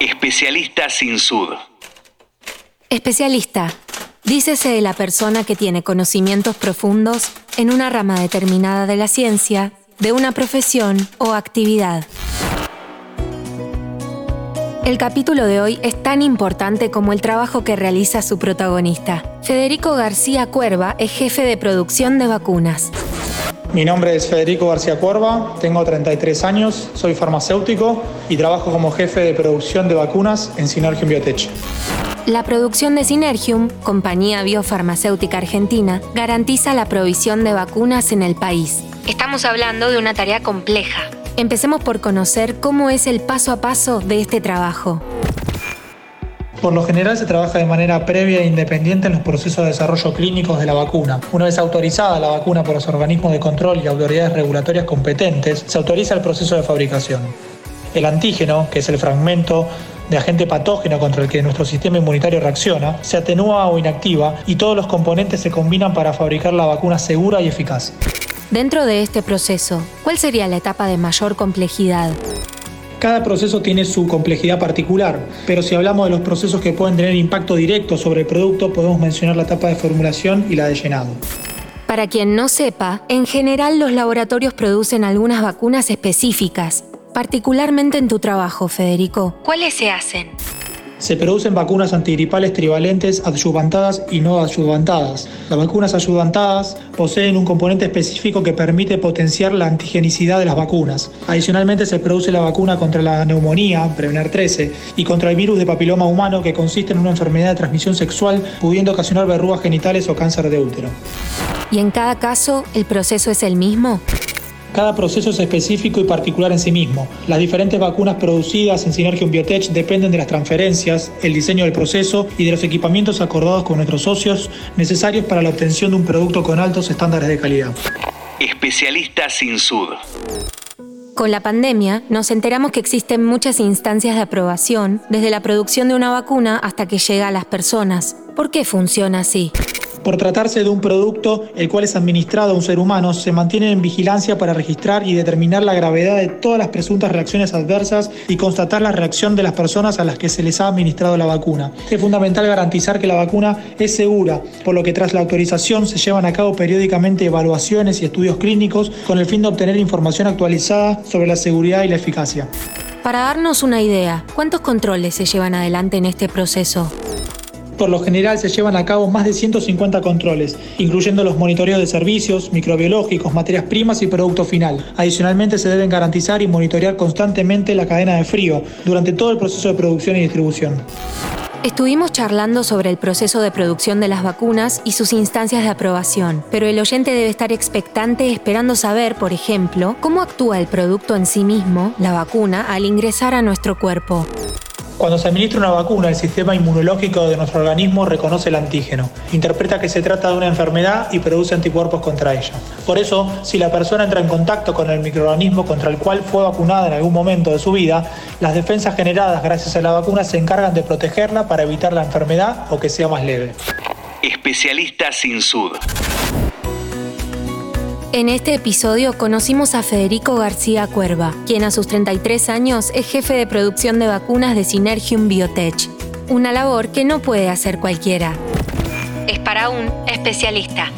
Especialista sin sud. Especialista. Dícese de la persona que tiene conocimientos profundos en una rama determinada de la ciencia, de una profesión o actividad. El capítulo de hoy es tan importante como el trabajo que realiza su protagonista. Federico García Cuerva es jefe de producción de vacunas. Mi nombre es Federico García Cuerva, tengo 33 años, soy farmacéutico y trabajo como jefe de producción de vacunas en Synergium Biotech. La producción de Synergium, compañía biofarmacéutica argentina, garantiza la provisión de vacunas en el país. Estamos hablando de una tarea compleja. Empecemos por conocer cómo es el paso a paso de este trabajo. Por lo general se trabaja de manera previa e independiente en los procesos de desarrollo clínicos de la vacuna. Una vez autorizada la vacuna por los organismos de control y autoridades regulatorias competentes, se autoriza el proceso de fabricación. El antígeno, que es el fragmento de agente patógeno contra el que nuestro sistema inmunitario reacciona, se atenúa o inactiva y todos los componentes se combinan para fabricar la vacuna segura y eficaz. Dentro de este proceso, ¿cuál sería la etapa de mayor complejidad? Cada proceso tiene su complejidad particular, pero si hablamos de los procesos que pueden tener impacto directo sobre el producto, podemos mencionar la etapa de formulación y la de llenado. Para quien no sepa, en general los laboratorios producen algunas vacunas específicas, particularmente en tu trabajo, Federico. ¿Cuáles se hacen? Se producen vacunas antigripales trivalentes adyuvantadas y no adyuvantadas. Las vacunas adyuvantadas poseen un componente específico que permite potenciar la antigenicidad de las vacunas. Adicionalmente se produce la vacuna contra la neumonía, Prevener 13, y contra el virus de papiloma humano que consiste en una enfermedad de transmisión sexual pudiendo ocasionar verrugas genitales o cáncer de útero. ¿Y en cada caso el proceso es el mismo? Cada proceso es específico y particular en sí mismo. Las diferentes vacunas producidas en Synergium Biotech dependen de las transferencias, el diseño del proceso y de los equipamientos acordados con nuestros socios necesarios para la obtención de un producto con altos estándares de calidad. Especialista sin sud. Con la pandemia nos enteramos que existen muchas instancias de aprobación, desde la producción de una vacuna hasta que llega a las personas. ¿Por qué funciona así? Por tratarse de un producto el cual es administrado a un ser humano, se mantiene en vigilancia para registrar y determinar la gravedad de todas las presuntas reacciones adversas y constatar la reacción de las personas a las que se les ha administrado la vacuna. Es fundamental garantizar que la vacuna es segura, por lo que tras la autorización se llevan a cabo periódicamente evaluaciones y estudios clínicos con el fin de obtener información actualizada sobre la seguridad y la eficacia. Para darnos una idea, ¿cuántos controles se llevan adelante en este proceso? Por lo general se llevan a cabo más de 150 controles, incluyendo los monitoreos de servicios, microbiológicos, materias primas y producto final. Adicionalmente se deben garantizar y monitorear constantemente la cadena de frío durante todo el proceso de producción y distribución. Estuvimos charlando sobre el proceso de producción de las vacunas y sus instancias de aprobación, pero el oyente debe estar expectante esperando saber, por ejemplo, cómo actúa el producto en sí mismo, la vacuna, al ingresar a nuestro cuerpo. Cuando se administra una vacuna, el sistema inmunológico de nuestro organismo reconoce el antígeno, interpreta que se trata de una enfermedad y produce anticuerpos contra ella. Por eso, si la persona entra en contacto con el microorganismo contra el cual fue vacunada en algún momento de su vida, las defensas generadas gracias a la vacuna se encargan de protegerla para evitar la enfermedad o que sea más leve. Especialista sin sud. En este episodio conocimos a Federico García Cuerva, quien a sus 33 años es jefe de producción de vacunas de Synergium Biotech, una labor que no puede hacer cualquiera. Es para un especialista.